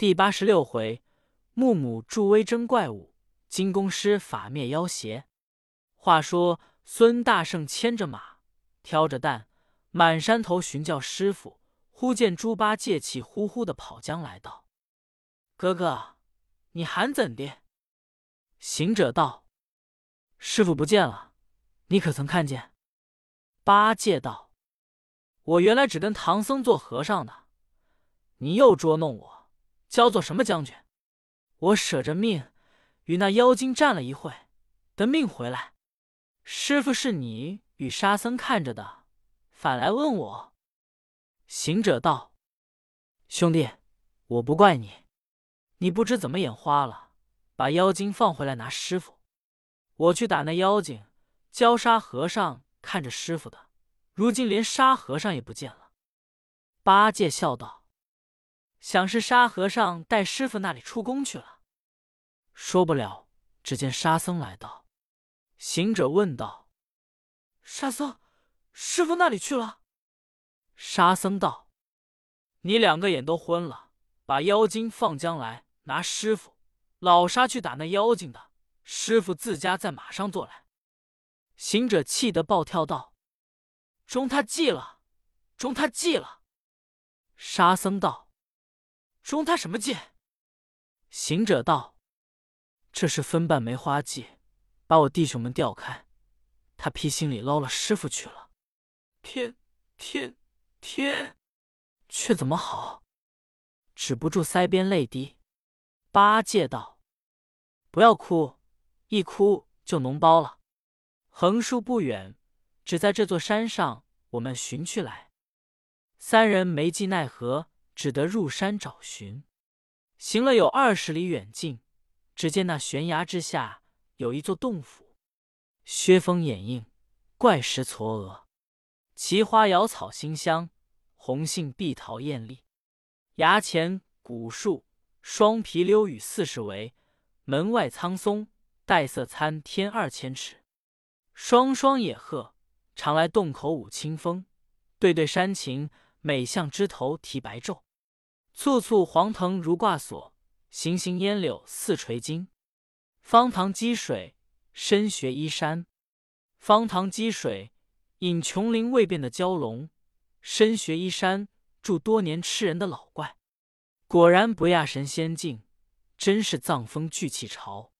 第八十六回，木母助威争怪物，金公师法灭妖邪。话说孙大圣牵着马，挑着担，满山头寻叫师傅。忽见猪八戒气呼呼的跑将来道：“哥哥，你喊怎的？”行者道：“师傅不见了，你可曾看见？”八戒道：“我原来只跟唐僧做和尚的，你又捉弄我。”叫做什么将军？我舍着命与那妖精战了一会，得命回来。师傅是你与沙僧看着的，反来问我。行者道：“兄弟，我不怪你，你不知怎么眼花了，把妖精放回来拿师傅。我去打那妖精，教沙和尚看着师傅的，如今连沙和尚也不见了。”八戒笑道。想是沙和尚带师傅那里出宫去了，说不了。只见沙僧来到，行者问道：“沙僧，师傅那里去了？”沙僧道：“你两个眼都昏了，把妖精放将来拿师傅。老沙去打那妖精的，师傅自家在马上坐来。”行者气得暴跳道：“中他计了，中他计了！”沙僧道。中他什么计？行者道：“这是分瓣梅花计，把我弟兄们调开。他披心里捞了师傅去了。天天天，却怎么好？止不住腮边泪滴。”八戒道：“不要哭，一哭就脓包了。横竖不远，只在这座山上，我们寻去来。”三人没计奈何。只得入山找寻，行了有二十里远近，只见那悬崖之下有一座洞府，薛峰掩映，怪石嵯峨，奇花瑶草馨香，红杏碧桃艳丽。崖前古树，双皮溜雨四十围；门外苍松，黛色参天二千尺。双双野鹤，常来洞口舞清风；对对山禽，每向枝头啼白昼。簇簇黄藤如挂锁，行行烟柳似垂金。方塘积水深学依山，方塘积水引琼林未变的蛟龙，深学依山住多年吃人的老怪。果然不亚神仙境，真是藏风聚气潮。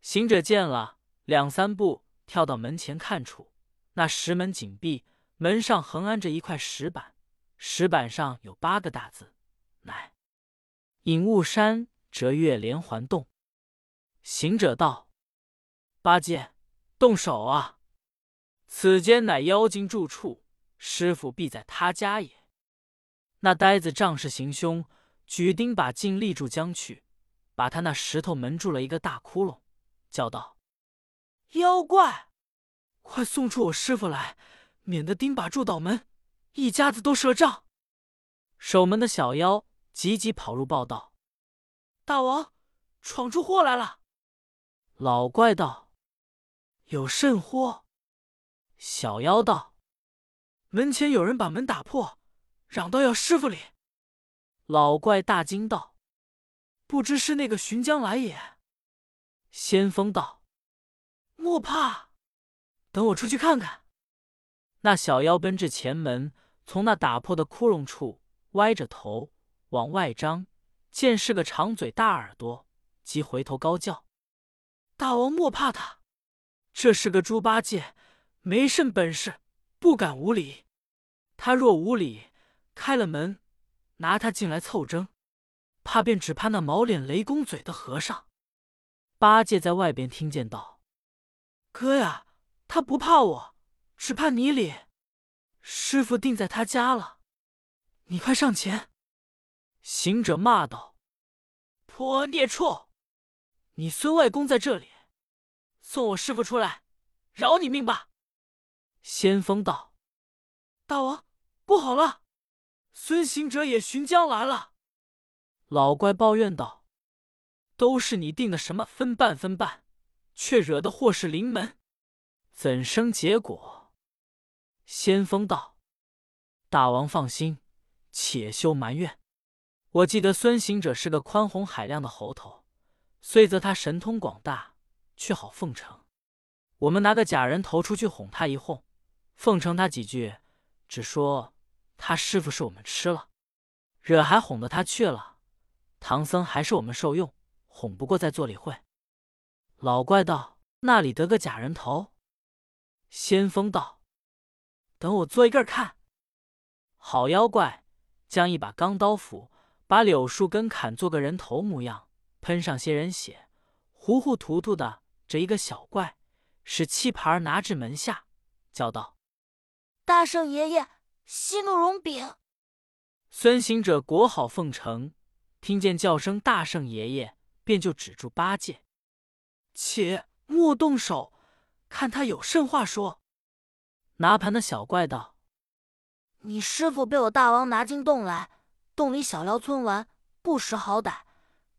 行者见了，两三步跳到门前看处，那石门紧闭，门上横安着一块石板，石板上有八个大字。乃隐雾山折月连环洞。行者道：“八戒，动手啊！此间乃妖精住处，师傅必在他家也。”那呆子仗势行凶，举钉把劲立住将去，把他那石头门住了一个大窟窿，叫道：“妖怪，快送出我师傅来，免得钉把住倒门，一家子都折账。”守门的小妖。急急跑入报道：“大王，闯出祸来了！”老怪道：“有甚祸？”小妖道：“门前有人把门打破，嚷道要师傅礼。”老怪大惊道：“不知是那个寻江来也？”先锋道：“莫怕，等我出去看看。”那小妖奔至前门，从那打破的窟窿处歪着头。往外张，见是个长嘴大耳朵，即回头高叫：“大王莫怕他，这是个猪八戒，没甚本事，不敢无礼。他若无礼，开了门，拿他进来凑争，怕便只怕那毛脸雷公嘴的和尚。”八戒在外边听见道：“哥呀，他不怕我，只怕你哩。师傅定在他家了，你快上前。”行者骂道：“泼孽畜！你孙外公在这里，送我师傅出来，饶你命吧！”先锋道：“大王，不好了，孙行者也寻江来了。”老怪抱怨道：“都是你定的什么分半分半，却惹得祸事临门，怎生结果？”先锋道：“大王放心，且休埋怨。”我记得孙行者是个宽宏海量的猴头，虽则他神通广大，却好奉承。我们拿个假人头出去哄他一哄，奉承他几句，只说他师傅是我们吃了，惹还哄得他去了。唐僧还是我们受用，哄不过再做理会。老怪道：“那里得个假人头？”先锋道：“等我做一个看。”好妖怪将一把钢刀斧。把柳树根砍做个人头模样，喷上些人血，糊糊涂涂的。这一个小怪，使气盘拿至门下，叫道：“大圣爷爷，息怒容禀。”孙行者裹好奉承，听见叫声“大圣爷爷”，便就止住八戒，且莫动手，看他有甚话说。拿盘的小怪道：“你师傅被我大王拿进洞来。”洞里小妖村玩，不识好歹，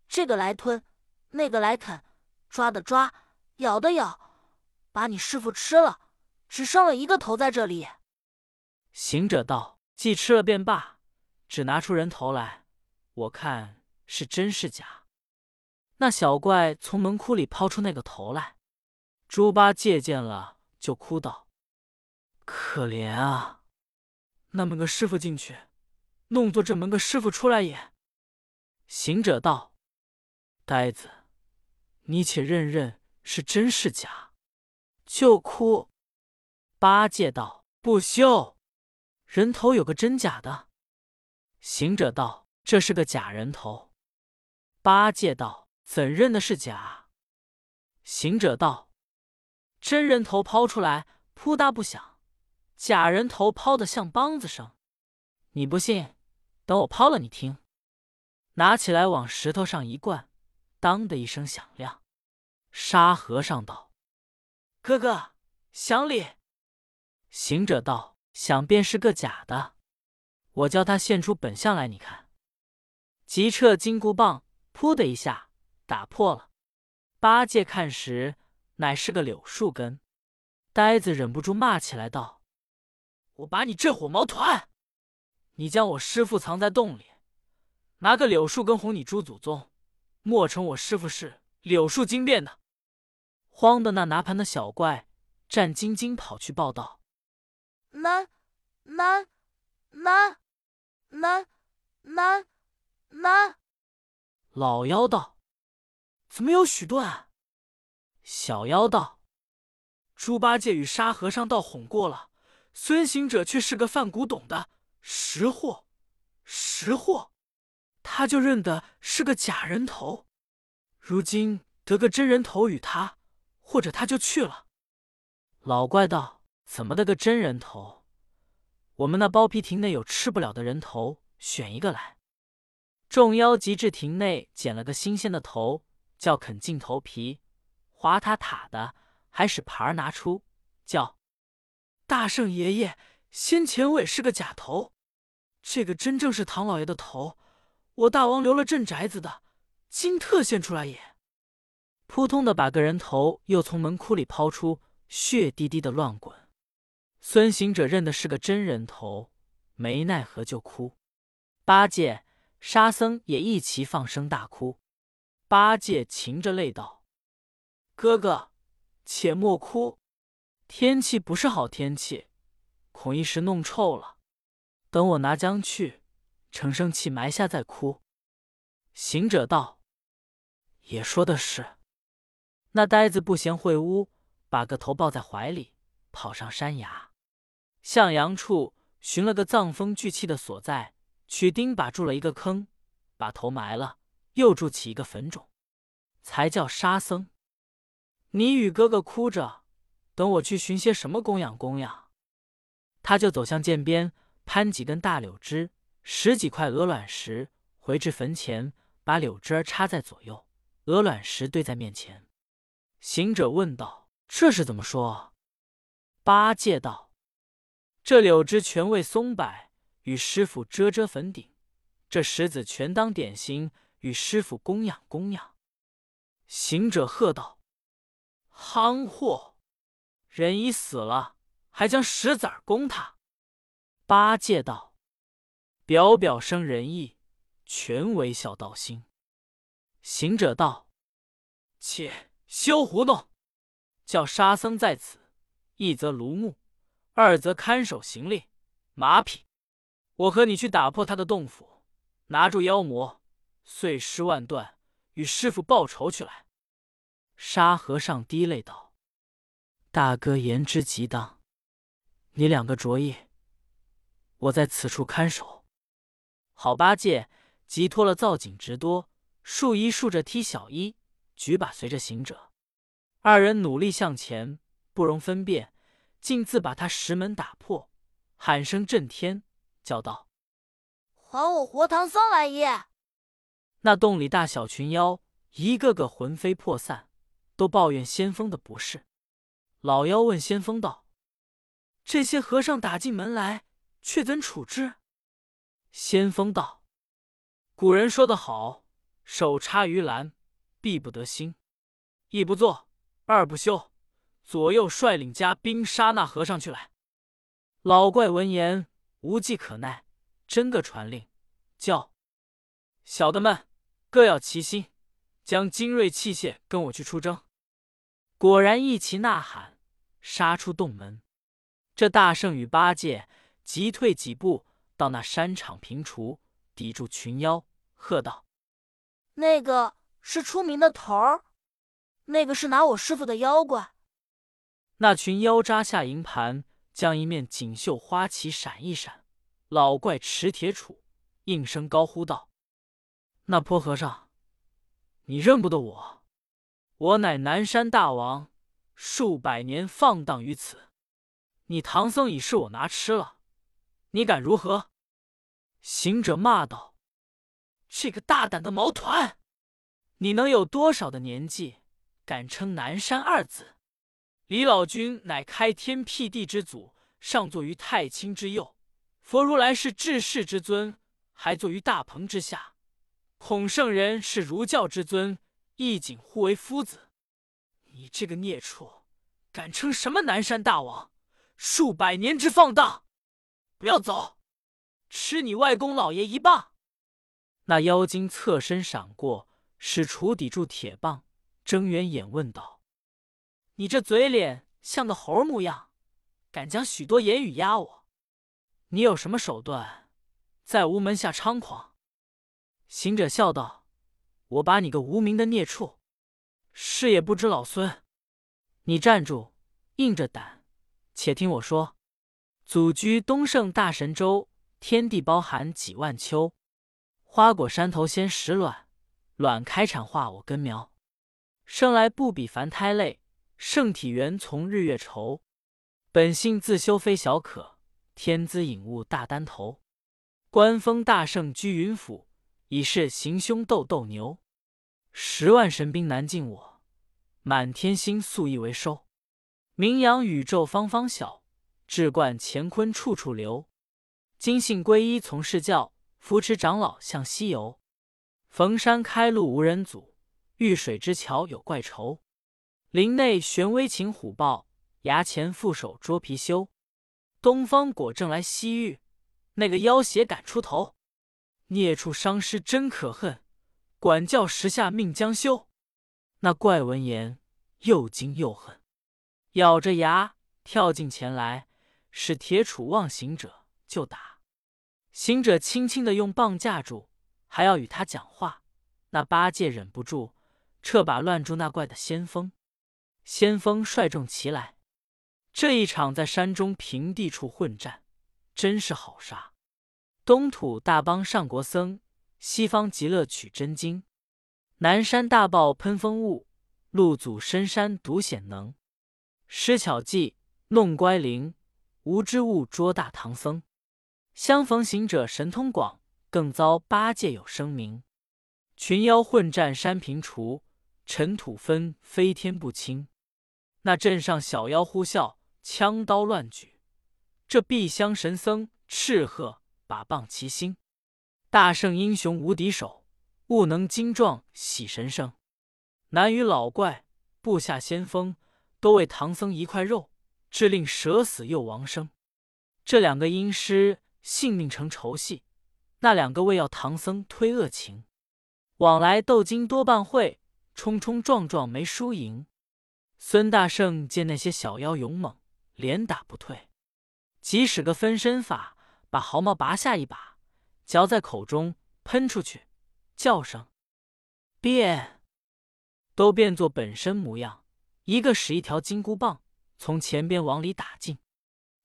这个来吞，那个来啃，抓的抓，咬的咬，把你师傅吃了，只剩了一个头在这里。行者道：“既吃了便罢，只拿出人头来，我看是真是假。”那小怪从门窟里抛出那个头来，猪八戒见了，就哭道：“可怜啊！那么个师傅进去。”弄作这门个师傅出来也。行者道：“呆子，你且认认是真是假。”就哭。八戒道：“不休，人头有个真假的。”行者道：“这是个假人头。”八戒道：“怎认的是假？”行者道：“真人头抛出来，扑嗒不响；假人头抛的像梆子声。你不信？”等我抛了，你听。拿起来往石头上一灌，当的一声响亮。沙和尚道：“哥哥，想礼。”行者道：“想便是个假的，我叫他现出本相来，你看。”急撤金箍棒，噗的一下打破了。八戒看时，乃是个柳树根。呆子忍不住骂起来道：“我把你这火毛团！”你将我师傅藏在洞里，拿个柳树根哄你猪祖宗，莫成我师傅是柳树精变的。慌的那拿盘的小怪战兢兢跑去报道：“难难难难难难！”老妖道：“怎么有许断？”小妖道：“猪八戒与沙和尚倒哄过了，孙行者却是个犯古董的。”识货，识货，他就认得是个假人头。如今得个真人头与他，或者他就去了。老怪道：“怎么得个真人头？我们那包皮亭内有吃不了的人头，选一个来。”众妖急至亭内捡了个新鲜的头，叫啃净头皮，滑塔塔的，还使盘儿拿出，叫大圣爷爷。先前我也是个假头，这个真正是唐老爷的头，我大王留了镇宅子的，今特现出来也。扑通的把个人头又从门窟里抛出，血滴滴的乱滚。孙行者认的是个真人头，没奈何就哭。八戒、沙僧也一齐放声大哭。八戒噙着泪道：“哥哥，且莫哭，天气不是好天气。”恐一时弄臭了，等我拿浆去，盛生气埋下再哭。行者道：“也说的是。”那呆子不嫌秽污，把个头抱在怀里，跑上山崖，向阳处寻了个藏风聚气的所在，取钉把住了一个坑，把头埋了，又筑起一个坟冢，才叫沙僧：“你与哥哥哭着，等我去寻些什么供养供养。”他就走向涧边，攀几根大柳枝，拾几块鹅卵石，回至坟前，把柳枝儿插在左右，鹅卵石堆在面前。行者问道：“这是怎么说？”八戒道：“这柳枝全为松柏，与师傅遮遮坟顶；这石子全当点心，与师傅供养供养。”行者喝道：“夯货！人已死了。”还将石子儿供他。八戒道：“表表生仁义，全为孝道心。行者道：“且休胡弄，叫沙僧在此，一则卢木，二则看守行李马匹。我和你去打破他的洞府，拿住妖魔，碎尸万段，与师傅报仇去来。”沙和尚滴泪道：“大哥言之极当，你两个着意，我在此处看守。”好八戒急脱了造景直多，树一竖着踢小一，举把随着行者。二人努力向前，不容分辨，竟自把他石门打破，喊声震天，叫道：“还我活唐僧来也！”那洞里大小群妖一个个魂飞魄散。都抱怨先锋的不是。老妖问先锋道：“这些和尚打进门来，却怎处置？”先锋道：“古人说得好，手插鱼篮，必不得兴。一不做，二不休，左右率领家兵杀那和尚去来。”老怪闻言无计可奈，真个传令，叫小的们各要齐心，将精锐器械跟我去出征。果然一齐呐喊，杀出洞门。这大圣与八戒急退几步，到那山场平除，抵住群妖，喝道：“那个是出名的头儿，那个是拿我师傅的妖怪。”那群妖扎下营盘，将一面锦绣花旗闪一闪。老怪持铁杵，应声高呼道：“那泼和尚，你认不得我？”我乃南山大王，数百年放荡于此，你唐僧已是我拿吃了，你敢如何？行者骂道：“这个大胆的毛团，你能有多少的年纪，敢称南山二字？李老君乃开天辟地之祖，上坐于太清之右；佛如来是治世之尊，还坐于大鹏之下；孔圣人是儒教之尊。”亦仅互为夫子，你这个孽畜，敢称什么南山大王？数百年之放荡，不要走，吃你外公老爷一棒！那妖精侧身闪过，使杵抵住铁棒，睁圆眼问道：“你这嘴脸像个猴模样，敢将许多言语压我？你有什么手段，在无门下猖狂？”行者笑道。我把你个无名的孽畜，是也不知老孙！你站住，硬着胆，且听我说。祖居东胜大神州，天地包含几万秋。花果山头先始卵，卵开产化我根苗。生来不比凡胎类，圣体原从日月筹。本性自修非小可，天资引悟大丹头。官封大圣居云府。已是行凶斗斗牛，十万神兵难进我，满天星宿一为收。名扬宇宙方方晓，志冠乾坤处处留。今信皈依从事教，扶持长老向西游。逢山开路无人阻，遇水之桥有怪愁。林内玄威擒虎豹，崖前负手捉貔貅。东方果正来西域，那个妖邪敢出头。孽畜伤师真可恨，管教时下命将休。那怪闻言又惊又恨，咬着牙跳进前来，使铁杵望行者就打。行者轻轻的用棒架住，还要与他讲话。那八戒忍不住，撤把乱住那怪的先锋。先锋率众齐来，这一场在山中平地处混战，真是好杀。东土大帮上国僧，西方极乐取真经。南山大豹喷风雾，路祖深山独显能。施巧计弄乖灵，无知物捉大唐僧。相逢行者神通广，更遭八戒有声名。群妖混战山平除，尘土纷飞天不清。那镇上小妖呼啸，枪刀乱举。这碧香神僧斥喝。把棒齐心，大圣英雄无敌手，悟能精壮喜神生。南与老怪部下先锋，都为唐僧一块肉，致令舍死又亡生。这两个阴师性命成仇戏，那两个为要唐僧推恶情，往来斗经多半会，冲冲撞撞没输赢。孙大圣见那些小妖勇猛，连打不退，即使个分身法，把毫毛拔下一把，嚼在口中喷出去，叫声变，都变作本身模样。一个使一条金箍棒，从前边往里打进。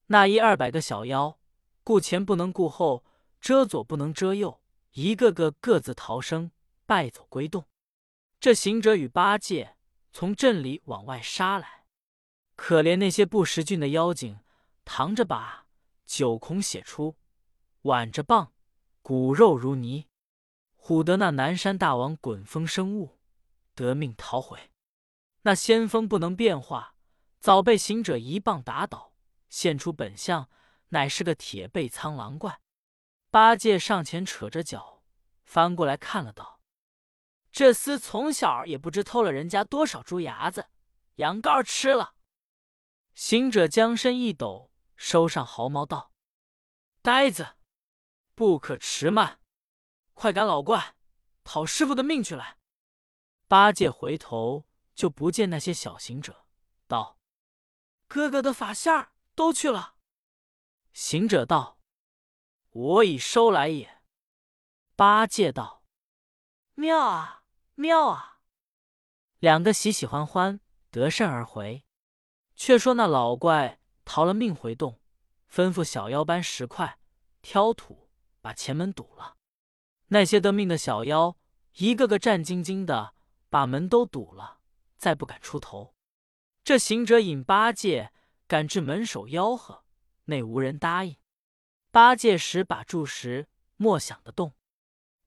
那一二百个小妖，顾前不能顾后，遮左不能遮右，一个个各自逃生，败走归洞。这行者与八戒。从镇里往外杀来，可怜那些不识俊的妖精，扛着把九孔血出，挽着棒骨肉如泥，唬得那南山大王滚风生雾，得命逃回。那仙风不能变化，早被行者一棒打倒，现出本相，乃是个铁背苍狼怪。八戒上前扯着脚，翻过来看了道。这厮从小也不知偷了人家多少猪牙子、羊羔吃了。行者将身一抖，收上毫毛道：“呆子，不可迟慢，快赶老怪讨师傅的命去来。”八戒回头就不见那些小行者，道：“哥哥的法线儿都去了。”行者道：“我已收来也。”八戒道：“妙啊！”妙啊！两个喜喜欢欢，得胜而回。却说那老怪逃了命回洞，吩咐小妖搬石块、挑土，把前门堵了。那些得命的小妖，一个个战兢兢的，把门都堵了，再不敢出头。这行者引八戒赶至门首吆喝，内无人答应。八戒使把住时，莫想得动。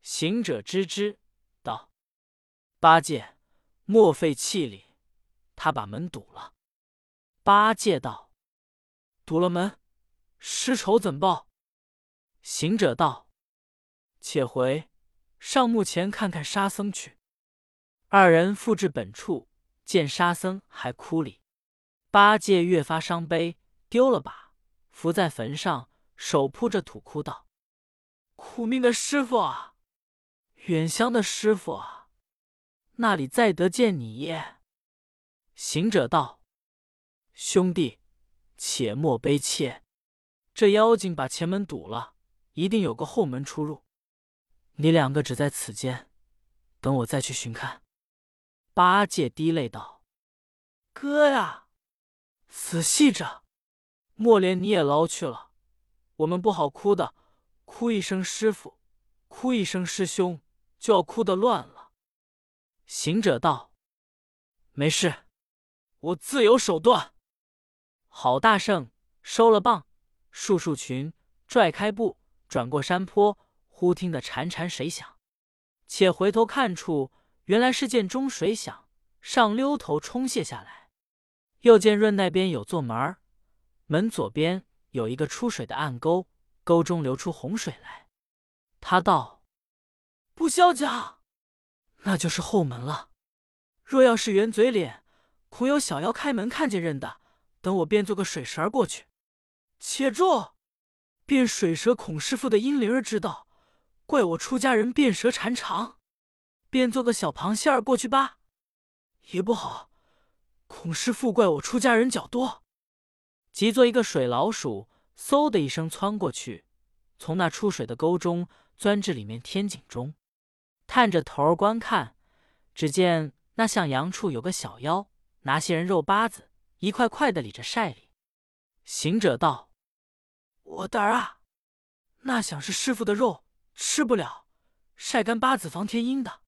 行者吱吱道。八戒，莫费气力，他把门堵了。八戒道：“堵了门，师仇怎报？”行者道：“且回上墓前看看沙僧去。”二人复至本处，见沙僧还哭里。八戒越发伤悲，丢了把，伏在坟上，手扑着土，哭道：“苦命的师傅啊，远乡的师傅啊！”那里再得见你耶？行者道：“兄弟，且莫悲切。这妖精把前门堵了，一定有个后门出入。你两个只在此间，等我再去寻看。”八戒滴泪道：“哥呀，仔细着，莫连你也捞去了。我们不好哭的，哭一声师傅，哭一声师兄，就要哭得乱了。”行者道：“没事，我自有手段。”郝大圣收了棒，束束裙，拽开布，转过山坡，忽听得潺潺水响，且回头看处，原来是见中水响，上溜头冲泻下来。又见润那边有座门，门左边有一个出水的暗沟，沟中流出洪水来。他道：“不消讲。”那就是后门了。若要是圆嘴脸，恐有小妖开门看见认的。等我变做个水蛇过去。且住！变水蛇孔师傅的阴灵儿知道，怪我出家人变蛇缠肠。便做个小螃蟹儿过去吧，也不好。孔师傅怪我出家人脚多。即做一个水老鼠，嗖的一声窜过去，从那出水的沟中钻至里面天井中。探着头儿观看，只见那向阳处有个小妖，拿些人肉巴子，一块块的理着晒里。行者道：“我胆儿啊，那想是师傅的肉吃不了，晒干八子防天阴的。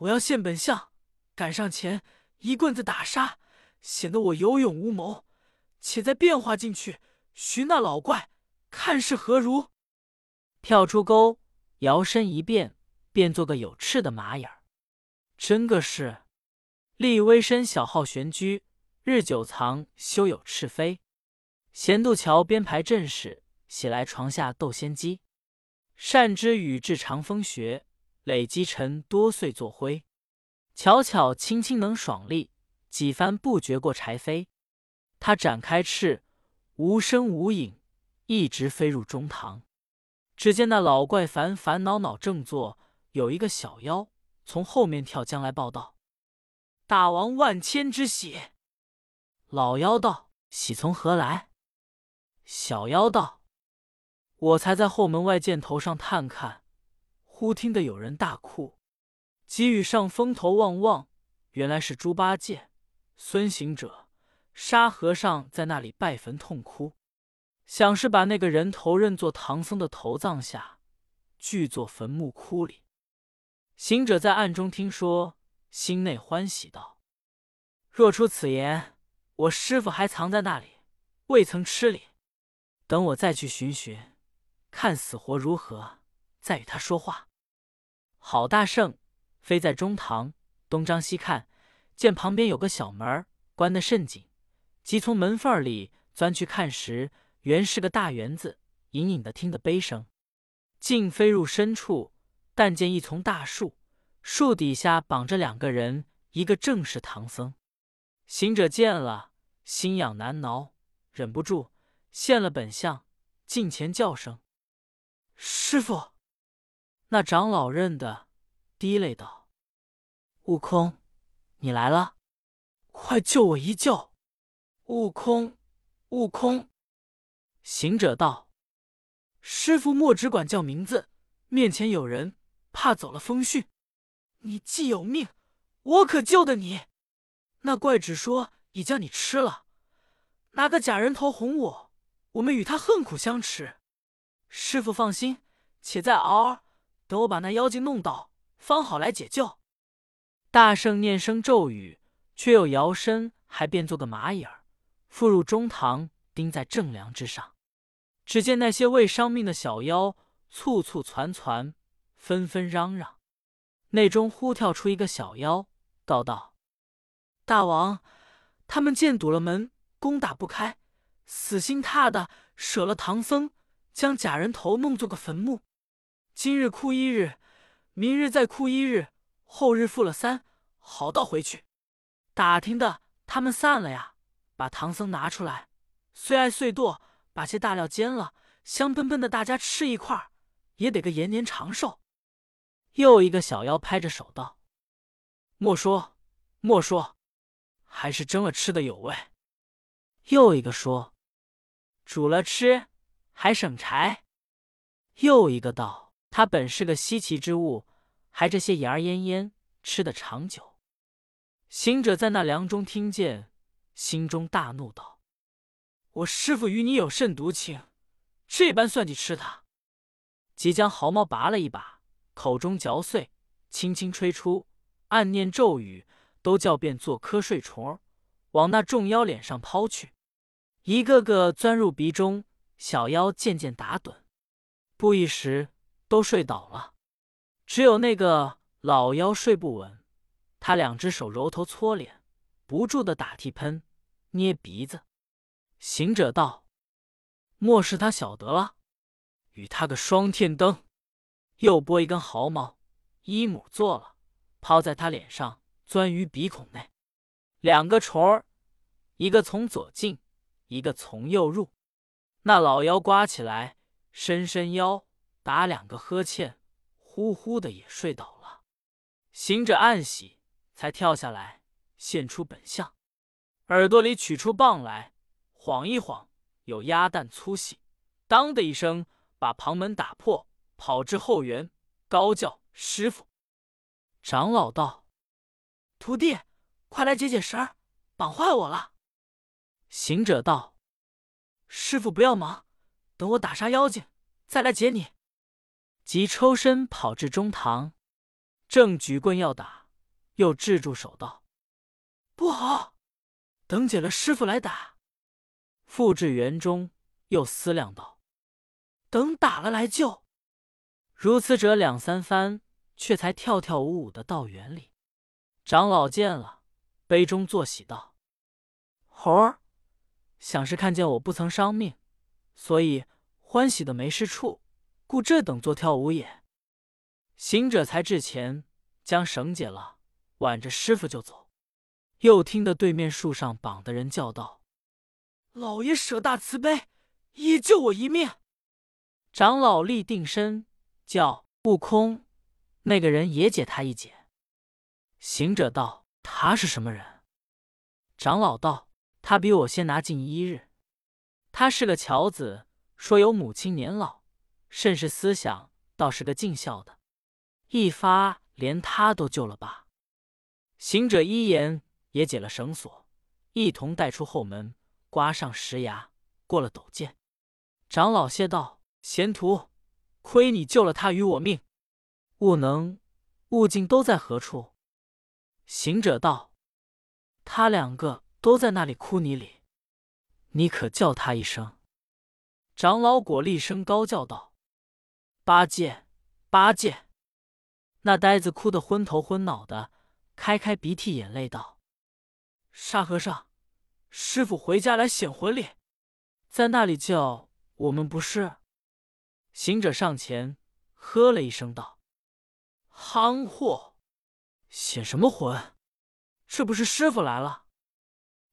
我要现本相，赶上前一棍子打杀，显得我有勇无谋。且再变化进去，寻那老怪，看是何如。”跳出沟，摇身一变。变做个有翅的马眼儿，真个是立微身小号玄居，日久藏休有翅飞。闲渡桥边排阵势，喜来床下斗仙机。善知雨至长风穴，累积尘多岁作灰。巧巧轻轻能爽利，几番不觉过柴扉。他展开翅，无声无影，一直飞入中堂。只见那老怪烦烦恼恼正坐，有一个小妖从后面跳将来报道：“大王万千之喜。”老妖道：“喜从何来？”小妖道：“我才在后门外箭头上探看，忽听得有人大哭，急与上风头望望，原来是猪八戒、孙行者、沙和尚在那里拜坟痛哭。”想是把那个人头认作唐僧的头葬下，聚作坟墓窟里。行者在暗中听说，心内欢喜道：“若出此言，我师傅还藏在那里，未曾吃礼。等我再去寻寻，看死活如何，再与他说话。”郝大圣飞在中堂，东张西看，见旁边有个小门关得甚紧，即从门缝里钻去看时。原是个大园子，隐隐的听得悲声，竟飞入深处，但见一丛大树，树底下绑着两个人，一个正是唐僧。行者见了，心痒难挠，忍不住现了本相，近前叫声：“师傅！”那长老认得，滴泪道：“悟空，你来了，快救我一救！”悟空，悟空。行者道：“师傅莫只管叫名字，面前有人，怕走了风讯。你既有命，我可救的你。那怪只说已将你吃了，拿个假人头哄我，我们与他恨苦相持。师傅放心，且再熬熬，等我把那妖精弄倒，方好来解救。”大圣念声咒语，却又摇身，还变做个蚂蚁儿，附入中堂。钉在正梁之上，只见那些未伤命的小妖簇簇攒攒，纷纷嚷嚷。内中忽跳出一个小妖，告道：“大王，他们见堵了门，攻打不开，死心塌的舍了唐僧，将假人头弄做个坟墓。今日哭一日，明日再哭一日，后日复了三，好到回去。打听的，他们散了呀，把唐僧拿出来。”碎爱碎剁，把些大料煎了，香喷喷的，大家吃一块儿，也得个延年长寿。又一个小妖拍着手道：“莫说，莫说，还是蒸了吃的有味。”又一个说：“煮了吃还省柴。”又一个道：“它本是个稀奇之物，还这些盐儿烟烟，吃得长久。”行者在那梁中听见，心中大怒道。我师傅与你有甚毒情，这般算计吃他？即将毫毛拔了一把，口中嚼碎，轻轻吹出，暗念咒语，都叫变做瞌睡虫儿，往那众妖脸上抛去，一个个钻入鼻中。小妖渐渐打盹，不一时都睡倒了，只有那个老妖睡不稳，他两只手揉头搓脸，不住的打嚏喷，捏鼻子。行者道：“莫是他晓得了，与他个双天灯，又拨一根毫毛，一母做了，抛在他脸上，钻于鼻孔内。两个虫儿，一个从左进，一个从右入。那老妖刮起来，伸伸腰，打两个呵欠，呼呼的也睡倒了。行者暗喜，才跳下来，现出本相，耳朵里取出棒来。”晃一晃，有鸭蛋粗细，当的一声，把旁门打破，跑至后园，高叫：“师傅！”长老道：“徒弟，快来解解绳儿，绑坏我了。”行者道：“师傅不要忙，等我打杀妖精，再来解你。”即抽身跑至中堂，正举棍要打，又制住手道：“不好，等解了师傅来打。”复至园中，又思量道：“等打了来救。”如此者两三番，却才跳跳舞舞的到园里。长老见了，杯中作喜道：“猴儿，想是看见我不曾伤命，所以欢喜的没事处，故这等做跳舞也。”行者才至前，将绳解了，挽着师傅就走。又听得对面树上绑的人叫道。老爷舍大慈悲，也救我一命。长老立定身，叫悟空，那个人也解他一解。行者道：“他是什么人？”长老道：“他比我先拿近一日。他是个樵子，说有母亲年老，甚是思想，倒是个尽孝的。一发连他都救了吧。”行者一言，也解了绳索，一同带出后门，刮上石崖，过了陡涧。长老谢道：“贤徒，亏你救了他与我命。悟能、悟净都在何处？”行者道：“他两个都在那里枯泥里，你可叫他一声。”长老果厉声高叫道：“八戒，八戒！”那呆子哭得昏头昏脑的，开开鼻涕眼泪道：“沙和尚，师傅回家来显魂力，在那里叫我们不是？”行者上前喝了一声道：“憨货！”显什么魂？这不是师傅来了？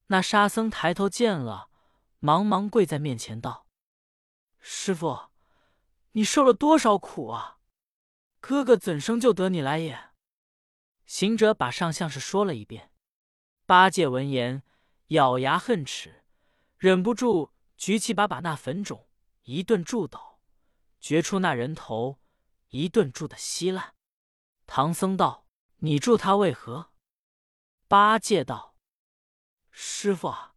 那沙僧抬头见了，忙忙跪在面前道：“师傅，你受了多少苦啊？哥哥怎生就得你来也？”行者把上相事说了一遍。八戒闻言，咬牙恨齿，忍不住举起把把那粉种一顿住倒，掘出那人头一顿住的稀烂。唐僧道。你助他为何？八戒道：“师傅啊，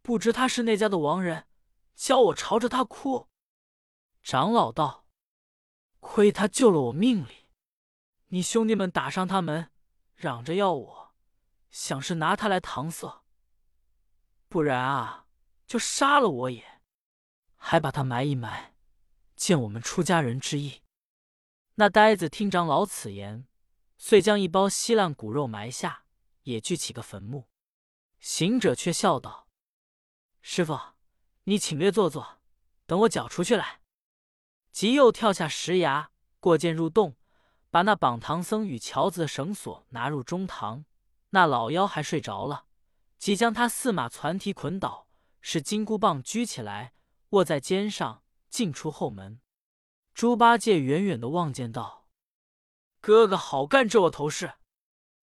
不知他是那家的亡人，教我朝着他哭。”长老道：“亏他救了我命里，你兄弟们打伤他们，嚷着要我，想是拿他来搪塞。不然啊，就杀了我也，还把他埋一埋，见我们出家人之意。”那呆子听长老此言。遂将一包稀烂骨肉埋下，也聚起个坟墓。行者却笑道：“师傅，你请略坐坐，等我缴出去来。”即又跳下石崖，过涧入洞，把那绑唐僧与乔子的绳索拿入中堂。那老妖还睡着了，即将他四马攒蹄捆倒，使金箍棒举起来，握在肩上，进出后门。猪八戒远远的望见道。哥哥好干这窝头事，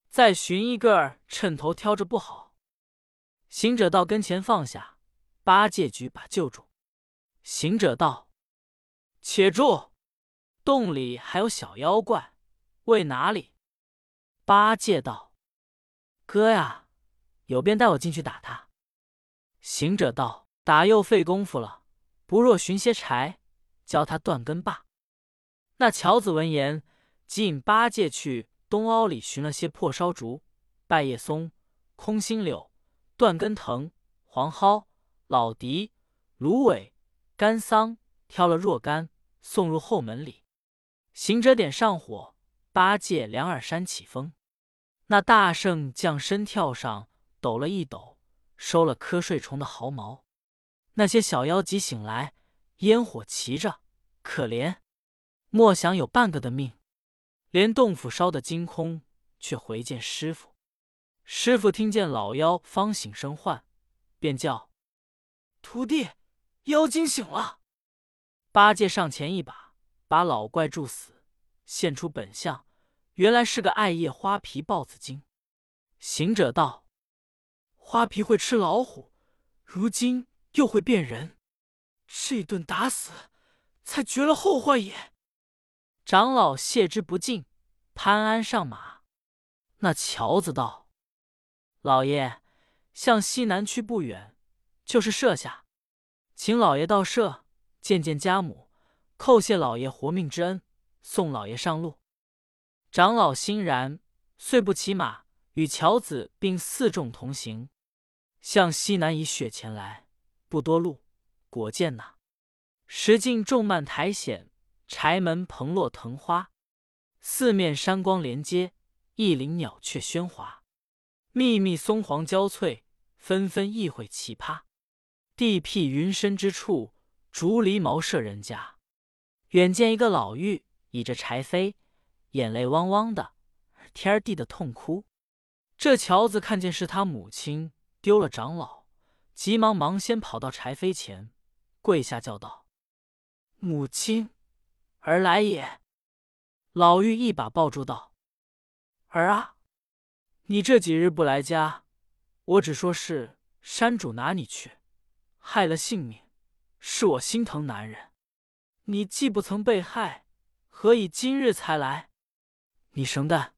再寻一个趁头挑着不好。行者到跟前放下，八戒举把救住。行者道：“且住，洞里还有小妖怪，为哪里？”八戒道：“哥呀，有便带我进去打他。”行者道：“打又费功夫了，不若寻些柴，教他断根罢。”那乔子闻言。即引八戒去东凹里寻了些破烧竹、败叶松、空心柳、断根藤、黄蒿、老荻、芦苇、干桑，挑了若干，送入后门里。行者点上火，八戒两耳山起风。那大圣将身跳上，抖了一抖，收了瞌睡虫的毫毛。那些小妖急醒来，烟火齐着，可怜，莫想有半个的命。连洞府烧得精空，却回见师傅。师傅听见老妖方醒生唤，便叫徒弟：“妖精醒了。”八戒上前一把把老怪助死，现出本相，原来是个艾叶花皮豹子精。行者道：“花皮会吃老虎，如今又会变人，这一顿打死，才绝了后患也。”长老谢之不尽，攀鞍上马。那乔子道：“老爷，向西南去不远，就是舍下，请老爷到舍见见家母，叩谢老爷活命之恩，送老爷上路。”长老欣然，遂不骑马，与乔子并四众同行，向西南以雪前来。不多路，果见那石径重蔓苔藓。柴门蓬落藤花，四面山光连接，一林鸟雀喧哗，密密松黄交翠，纷纷异卉奇葩。地僻云深之处，竹篱茅舍人家。远见一个老妪倚着柴扉，眼泪汪汪的，天儿地的痛哭。这乔子看见是他母亲丢了长老，急忙忙先跑到柴扉前，跪下叫道。母亲，儿来也。”老妪一把抱住道：“儿啊，你这几日不来家，我只说是山主拿你去，害了性命，是我心疼男人。你既不曾被害，何以今日才来？你生的，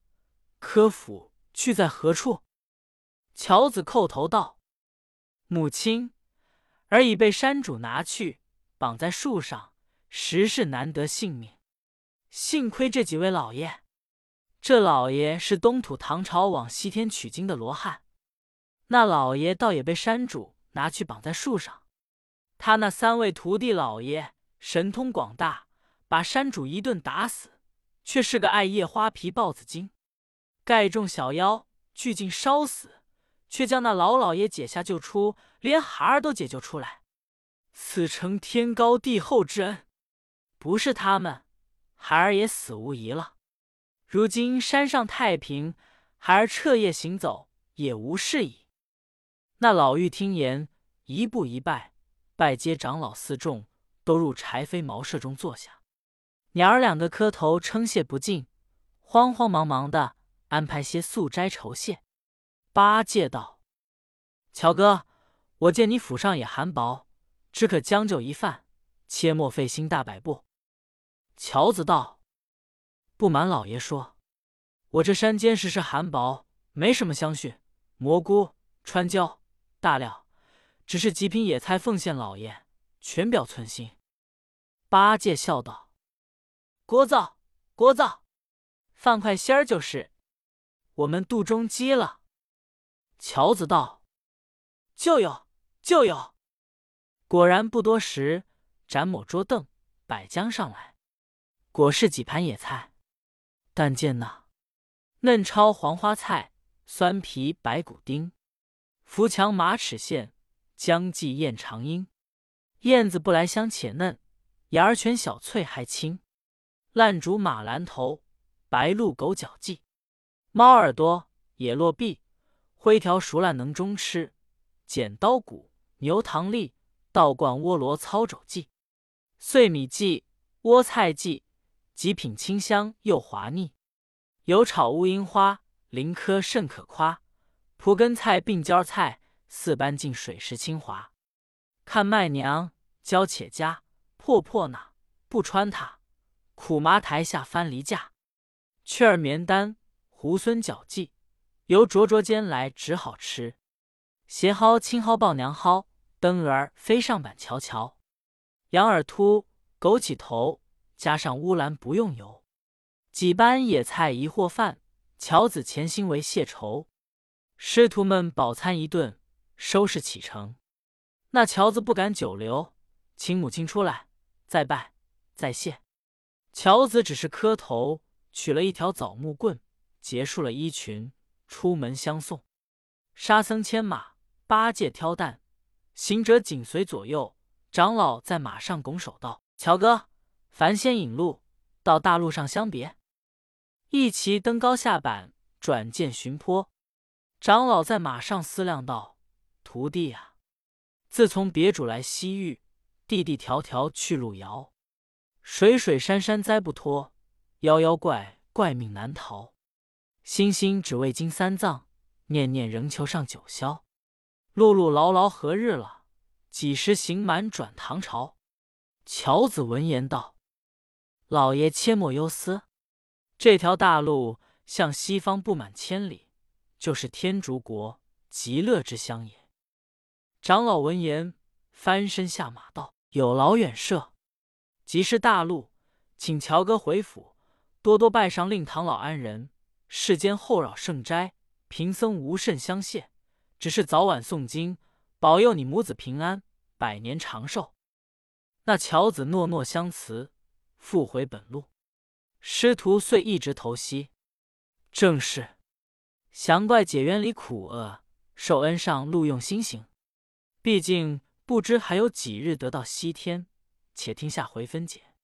柯府去在何处？”乔子叩头道：“母亲，儿已被山主拿去，绑在树上，实是难得性命。幸亏这几位老爷，这老爷是东土唐朝往西天取经的罗汉，那老爷倒也被山主拿去绑在树上。他那三位徒弟老爷神通广大，把山主一顿打死，却是个爱夜花皮豹子精，盖中小妖，俱尽烧死。”却将那老老爷解下救出，连孩儿都解救出来，此诚天高地厚之恩。不是他们，孩儿也死无疑了。如今山上太平，孩儿彻夜行走也无事矣。那老妪听言，一步一拜，拜接长老四众，都入柴扉茅舍中坐下。娘儿两个磕头称谢不尽，慌慌忙忙的安排些素斋酬谢。八戒道：“乔哥，我见你府上也寒薄，只可将就一饭，切莫费心大摆布。”乔子道：“不瞒老爷说，我这山间时是寒薄，没什么香蕈、蘑菇、川椒、大料，只是极品野菜奉献老爷，全表寸心。”八戒笑道：“聒噪，聒噪，放块心儿就是，我们肚中饥了。”乔子道：“就有，就有。”果然不多时，展抹桌凳摆将上来，果是几盘野菜。但见那嫩焯黄花菜、酸皮白骨丁、扶墙马齿苋、姜记燕长鹰。燕子不来香且嫩，芽儿全小翠还青。烂竹马兰头、白鹿狗脚鸡、猫耳朵、野落臂。灰条熟烂能中吃，剪刀骨牛糖粒，倒灌窝罗操肘剂，碎米剂窝菜剂，极品清香又滑腻。油炒乌樱花，菱科甚可夸。蒲根菜并椒菜，四般进水时清滑。看麦娘娇且佳，破破那不穿它。苦麻台下翻梨架，雀儿棉单猢狲脚迹。由灼灼间来只好吃，斜蒿青蒿抱娘蒿，灯儿飞上板瞧瞧。羊耳突枸杞头，加上乌兰不用油。几般野菜一货饭，樵子潜心为谢愁。师徒们饱餐一顿，收拾启程。那乔子不敢久留，请母亲出来再拜再谢。乔子只是磕头，取了一条枣木棍，结束了衣裙。出门相送，沙僧牵马，八戒挑担，行者紧随左右。长老在马上拱手道：“乔哥，凡先引路，到大路上相别。”一齐登高下板，转剑寻坡。长老在马上思量道：“徒弟啊，自从别主来西域，地地条条去路遥，水水山山灾不脱，妖妖怪怪命难逃。”心心只为金三藏，念念仍求上九霄。碌碌劳劳何日了？几时行满转唐朝？乔子闻言道：“老爷切莫忧思，这条大路向西方不满千里，就是天竺国极乐之乡也。”长老闻言，翻身下马道：“有劳远射，即是大路，请乔哥回府，多多拜上令堂老安人。”世间厚扰圣斋，贫僧无甚相谢，只是早晚诵经，保佑你母子平安，百年长寿。那乔子诺诺相辞，复回本路。师徒遂一直投西。正是，降怪解冤离苦厄，受恩上路用心行。毕竟不知还有几日得到西天，且听下回分解。